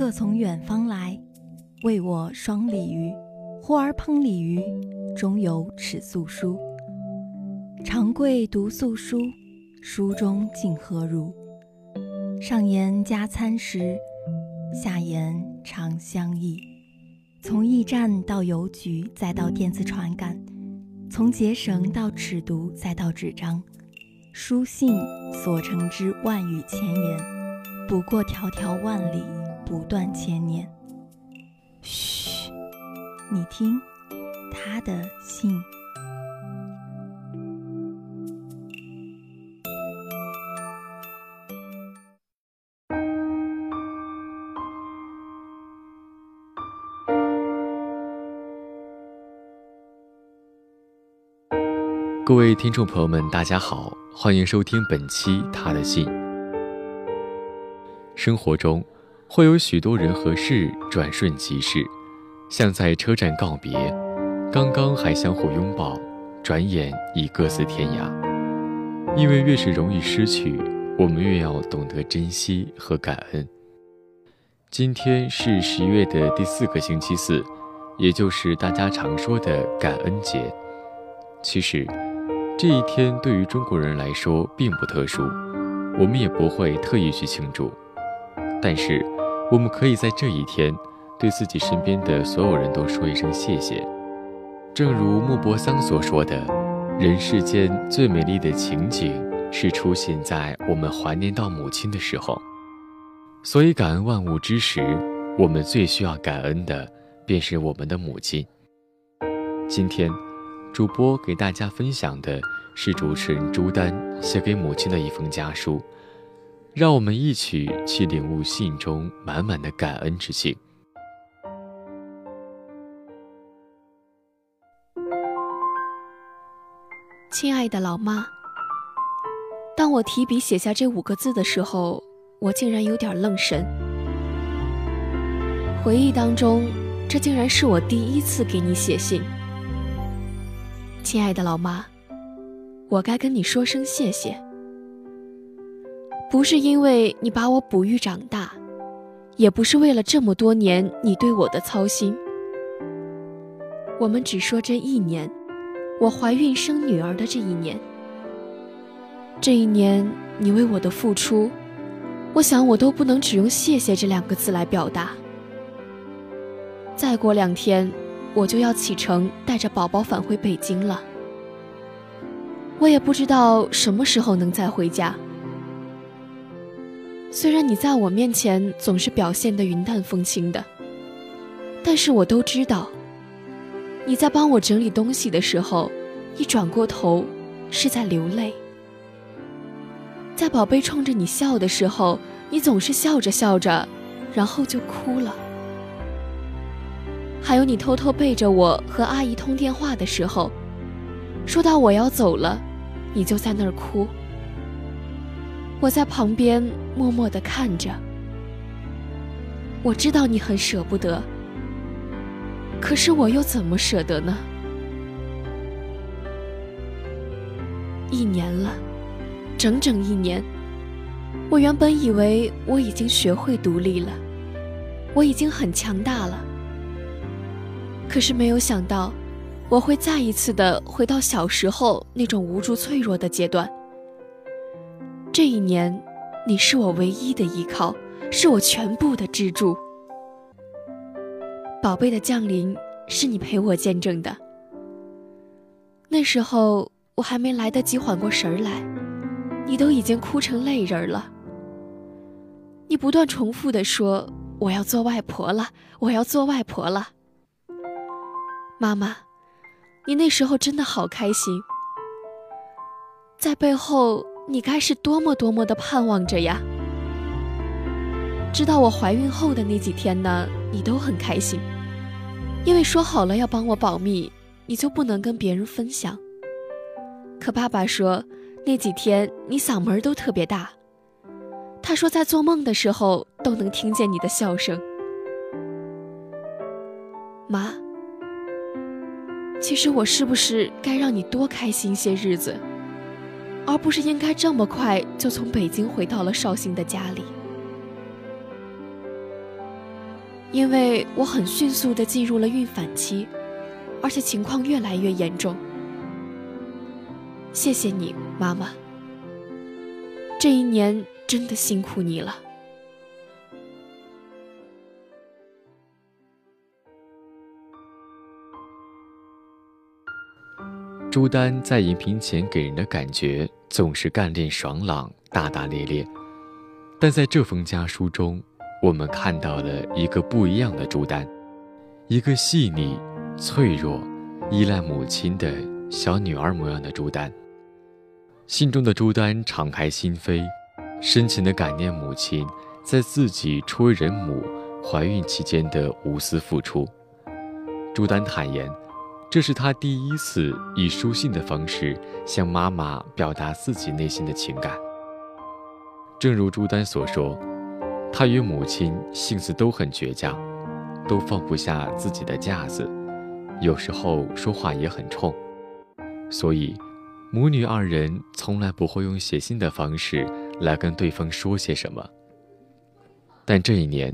客从远方来，为我双鲤鱼。呼儿烹鲤鱼，中有尺素书。长贵读素书，书中竟何如？上言加餐食，下言长相忆。从驿站到邮局，再到电子传感；从结绳到尺牍，再到纸张。书信所成之万语千言，不过迢迢万里，不断千年。嘘，你听，他的信。各位听众朋友们，大家好，欢迎收听本期《他的信》。生活中，会有许多人和事转瞬即逝，像在车站告别，刚刚还相互拥抱，转眼已各自天涯。因为越是容易失去，我们越要懂得珍惜和感恩。今天是十一月的第四个星期四，也就是大家常说的感恩节。其实。这一天对于中国人来说并不特殊，我们也不会特意去庆祝。但是，我们可以在这一天，对自己身边的所有人都说一声谢谢。正如莫泊桑所说的：“人世间最美丽的情景，是出现在我们怀念到母亲的时候。”所以，感恩万物之时，我们最需要感恩的，便是我们的母亲。今天。主播给大家分享的是主持人朱丹写给母亲的一封家书，让我们一起去领悟信中满满的感恩之情。亲爱的老妈，当我提笔写下这五个字的时候，我竟然有点愣神。回忆当中，这竟然是我第一次给你写信。亲爱的老妈，我该跟你说声谢谢。不是因为你把我哺育长大，也不是为了这么多年你对我的操心。我们只说这一年，我怀孕生女儿的这一年。这一年你为我的付出，我想我都不能只用谢谢这两个字来表达。再过两天。我就要启程，带着宝宝返回北京了。我也不知道什么时候能再回家。虽然你在我面前总是表现得云淡风轻的，但是我都知道，你在帮我整理东西的时候，一转过头是在流泪。在宝贝冲着你笑的时候，你总是笑着笑着，然后就哭了。还有你偷偷背着我和阿姨通电话的时候，说到我要走了，你就在那儿哭。我在旁边默默地看着。我知道你很舍不得，可是我又怎么舍得呢？一年了，整整一年。我原本以为我已经学会独立了，我已经很强大了。可是没有想到，我会再一次的回到小时候那种无助脆弱的阶段。这一年，你是我唯一的依靠，是我全部的支柱。宝贝的降临是你陪我见证的。那时候我还没来得及缓过神来，你都已经哭成泪人了。你不断重复的说：“我要做外婆了，我要做外婆了。”妈妈，你那时候真的好开心，在背后你该是多么多么的盼望着呀！知道我怀孕后的那几天呢，你都很开心，因为说好了要帮我保密，你就不能跟别人分享。可爸爸说那几天你嗓门都特别大，他说在做梦的时候都能听见你的笑声。妈。其实我是不是该让你多开心些日子，而不是应该这么快就从北京回到了绍兴的家里？因为我很迅速的进入了孕反期，而且情况越来越严重。谢谢你，妈妈。这一年真的辛苦你了。朱丹在荧屏前给人的感觉总是干练爽朗、大大咧咧，但在这封家书中，我们看到了一个不一样的朱丹，一个细腻、脆弱、依赖母亲的小女儿模样的朱丹。信中的朱丹敞开心扉，深情地感念母亲在自己初为人母、怀孕期间的无私付出。朱丹坦言。这是他第一次以书信的方式向妈妈表达自己内心的情感。正如朱丹所说，他与母亲性子都很倔强，都放不下自己的架子，有时候说话也很冲，所以母女二人从来不会用写信的方式来跟对方说些什么。但这一年，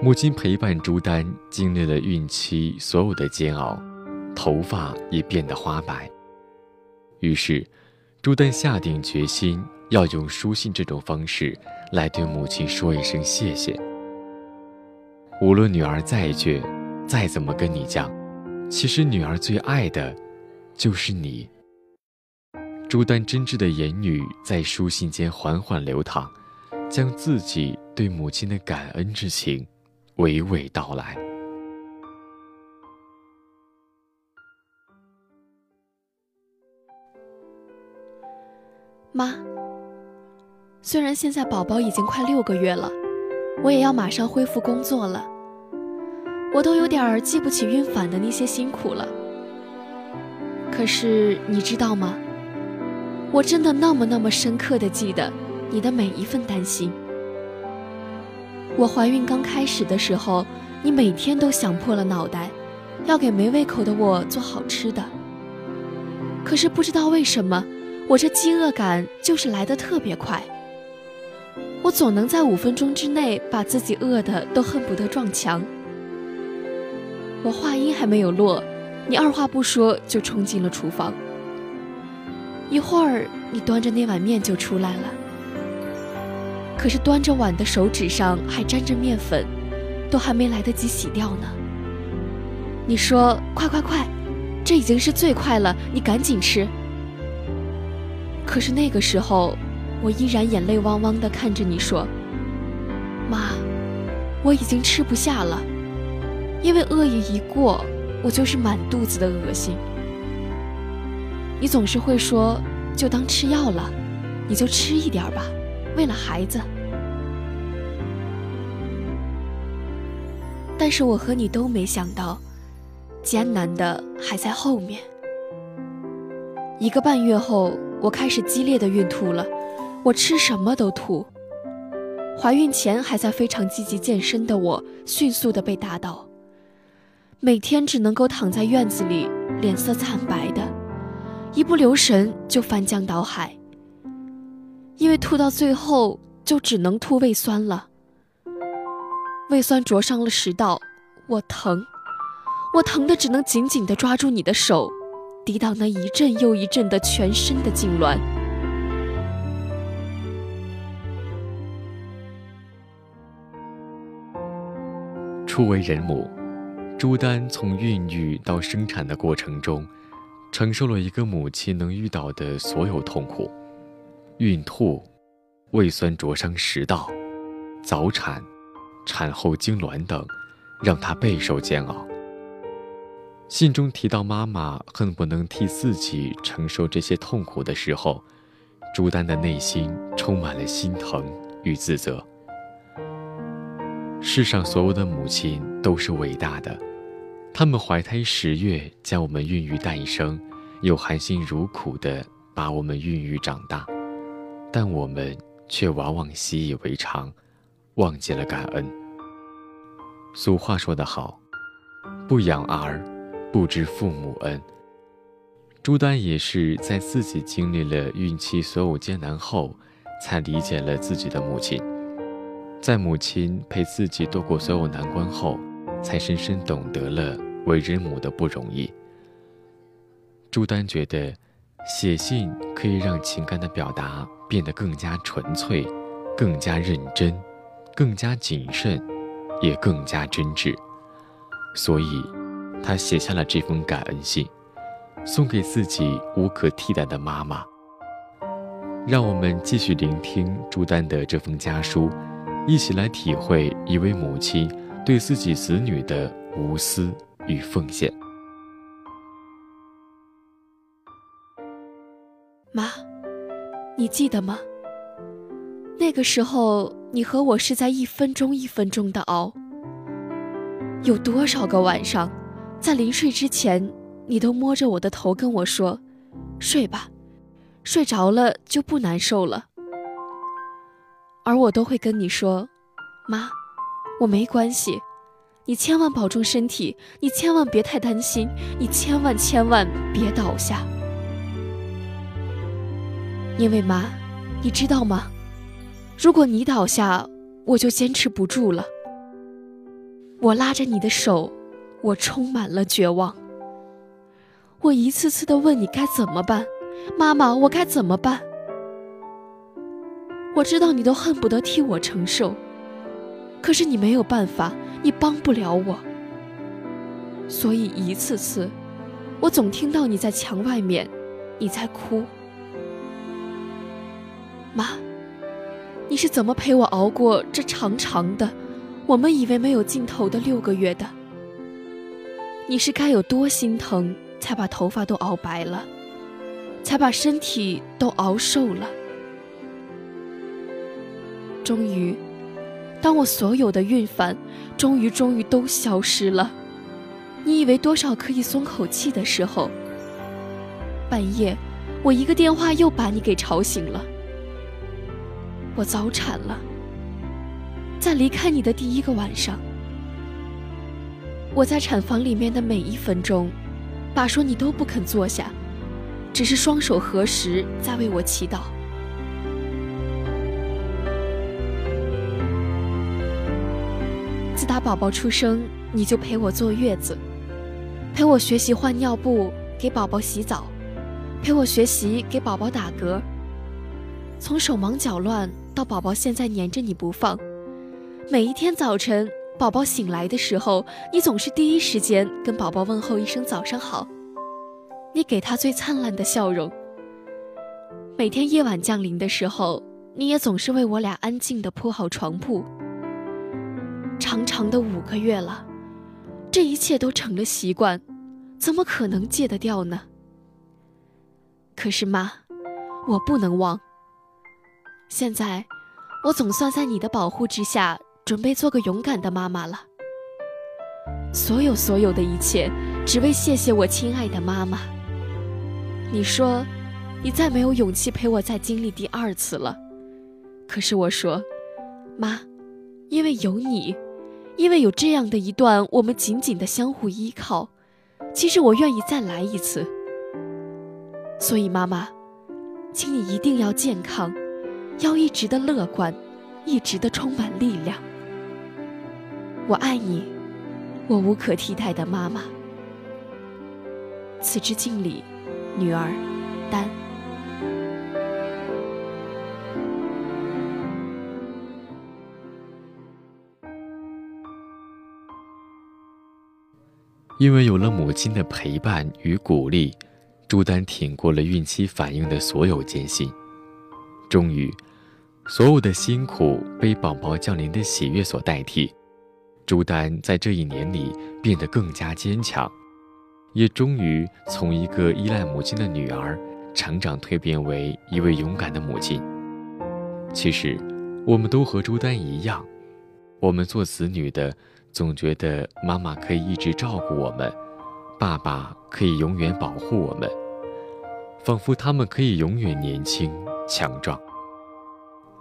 母亲陪伴朱丹经历了孕期所有的煎熬。头发也变得花白。于是，朱丹下定决心要用书信这种方式来对母亲说一声谢谢。无论女儿再倔，再怎么跟你犟，其实女儿最爱的，就是你。朱丹真挚的言语在书信间缓缓流淌，将自己对母亲的感恩之情娓娓道来。妈，虽然现在宝宝已经快六个月了，我也要马上恢复工作了，我都有点记不起孕反的那些辛苦了。可是你知道吗？我真的那么那么深刻的记得你的每一份担心。我怀孕刚开始的时候，你每天都想破了脑袋，要给没胃口的我做好吃的。可是不知道为什么。我这饥饿感就是来得特别快，我总能在五分钟之内把自己饿得都恨不得撞墙。我话音还没有落，你二话不说就冲进了厨房。一会儿，你端着那碗面就出来了，可是端着碗的手指上还沾着面粉，都还没来得及洗掉呢。你说：“快快快，这已经是最快了，你赶紧吃。”可是那个时候，我依然眼泪汪汪地看着你说：“妈，我已经吃不下了，因为恶意一过，我就是满肚子的恶心。”你总是会说：“就当吃药了，你就吃一点吧，为了孩子。”但是我和你都没想到，艰难的还在后面。一个半月后。我开始激烈的孕吐了，我吃什么都吐。怀孕前还在非常积极健身的我，迅速的被打倒，每天只能够躺在院子里，脸色惨白的，一不留神就翻江倒海。因为吐到最后就只能吐胃酸了，胃酸灼伤了食道，我疼，我疼的只能紧紧的抓住你的手。抵挡那一阵又一阵的全身的痉挛。初为人母，朱丹从孕育到生产的过程中，承受了一个母亲能遇到的所有痛苦：孕吐、胃酸灼伤食道、早产、产后痉挛等，让她备受煎熬。信中提到妈妈恨不能替自己承受这些痛苦的时候，朱丹的内心充满了心疼与自责。世上所有的母亲都是伟大的，她们怀胎十月将我们孕育诞生，又含辛茹苦地把我们孕育长大，但我们却往往习以为常，忘记了感恩。俗话说得好，不养儿。不知父母恩。朱丹也是在自己经历了孕期所有艰难后，才理解了自己的母亲。在母亲陪自己度过所有难关后，才深深懂得了为人母的不容易。朱丹觉得，写信可以让情感的表达变得更加纯粹，更加认真，更加谨慎，也更加真挚。所以，他写下了这封感恩信，送给自己无可替代的妈妈。让我们继续聆听朱丹的这封家书，一起来体会一位母亲对自己子女的无私与奉献。妈，你记得吗？那个时候，你和我是在一分钟一分钟的熬。有多少个晚上，在临睡之前，你都摸着我的头跟我说：“睡吧。”睡着了就不难受了，而我都会跟你说：“妈，我没关系，你千万保重身体，你千万别太担心，你千万千万别倒下。”因为妈，你知道吗？如果你倒下，我就坚持不住了。我拉着你的手，我充满了绝望。我一次次的问你该怎么办。妈妈，我该怎么办？我知道你都恨不得替我承受，可是你没有办法，你帮不了我。所以一次次，我总听到你在墙外面，你在哭。妈，你是怎么陪我熬过这长长的，我们以为没有尽头的六个月的？你是该有多心疼，才把头发都熬白了？才把身体都熬瘦了。终于，当我所有的孕烦，终于终于都消失了，你以为多少可以松口气的时候，半夜，我一个电话又把你给吵醒了。我早产了，在离开你的第一个晚上，我在产房里面的每一分钟，爸说你都不肯坐下。只是双手合十，在为我祈祷。自打宝宝出生，你就陪我坐月子，陪我学习换尿布，给宝宝洗澡，陪我学习给宝宝打嗝。从手忙脚乱到宝宝现在黏着你不放，每一天早晨宝宝醒来的时候，你总是第一时间跟宝宝问候一声早上好。你给他最灿烂的笑容。每天夜晚降临的时候，你也总是为我俩安静地铺好床铺。长长的五个月了，这一切都成了习惯，怎么可能戒得掉呢？可是妈，我不能忘。现在，我总算在你的保护之下，准备做个勇敢的妈妈了。所有所有的一切，只为谢谢我亲爱的妈妈。你说，你再没有勇气陪我再经历第二次了。可是我说，妈，因为有你，因为有这样的一段我们紧紧的相互依靠，其实我愿意再来一次。所以妈妈，请你一定要健康，要一直的乐观，一直的充满力量。我爱你，我无可替代的妈妈。此致敬礼。女儿，丹。因为有了母亲的陪伴与鼓励，朱丹挺过了孕期反应的所有艰辛。终于，所有的辛苦被宝宝降临的喜悦所代替。朱丹在这一年里变得更加坚强。也终于从一个依赖母亲的女儿，成长蜕变为一位勇敢的母亲。其实，我们都和朱丹一样，我们做子女的总觉得妈妈可以一直照顾我们，爸爸可以永远保护我们，仿佛他们可以永远年轻强壮。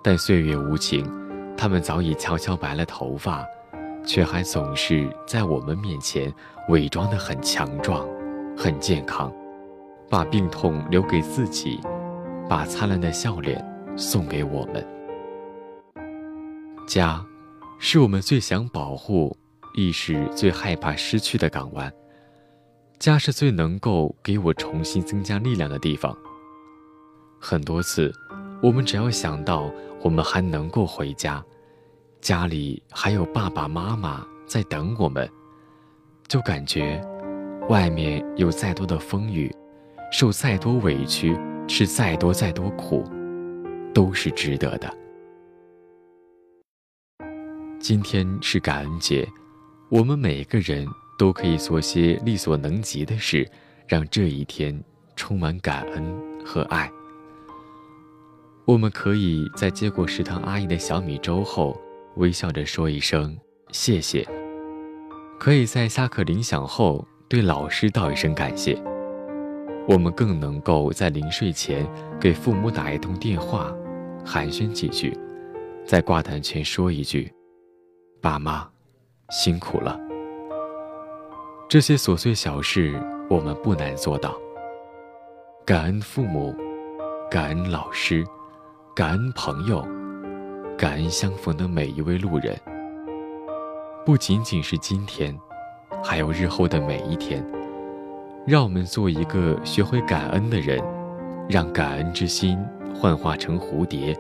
但岁月无情，他们早已悄悄白了头发。却还总是在我们面前伪装得很强壮、很健康，把病痛留给自己，把灿烂的笑脸送给我们。家，是我们最想保护亦是最害怕失去的港湾。家是最能够给我重新增加力量的地方。很多次，我们只要想到我们还能够回家，家里还有爸爸妈妈在等我们，就感觉，外面有再多的风雨，受再多委屈，吃再多再多苦，都是值得的。今天是感恩节，我们每个人。都可以做些力所能及的事，让这一天充满感恩和爱。我们可以在接过食堂阿姨的小米粥后，微笑着说一声谢谢；可以在下课铃响后对老师道一声感谢。我们更能够在临睡前给父母打一通电话，寒暄几句，在挂断前说一句：“爸妈，辛苦了。”这些琐碎小事，我们不难做到。感恩父母，感恩老师，感恩朋友，感恩相逢的每一位路人。不仅仅是今天，还有日后的每一天。让我们做一个学会感恩的人，让感恩之心幻化成蝴蝶，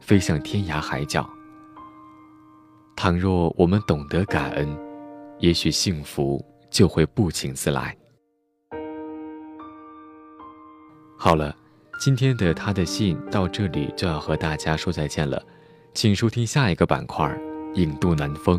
飞向天涯海角。倘若我们懂得感恩，也许幸福。就会不请自来。好了，今天的他的信到这里就要和大家说再见了，请收听下一个板块《影渡南风》。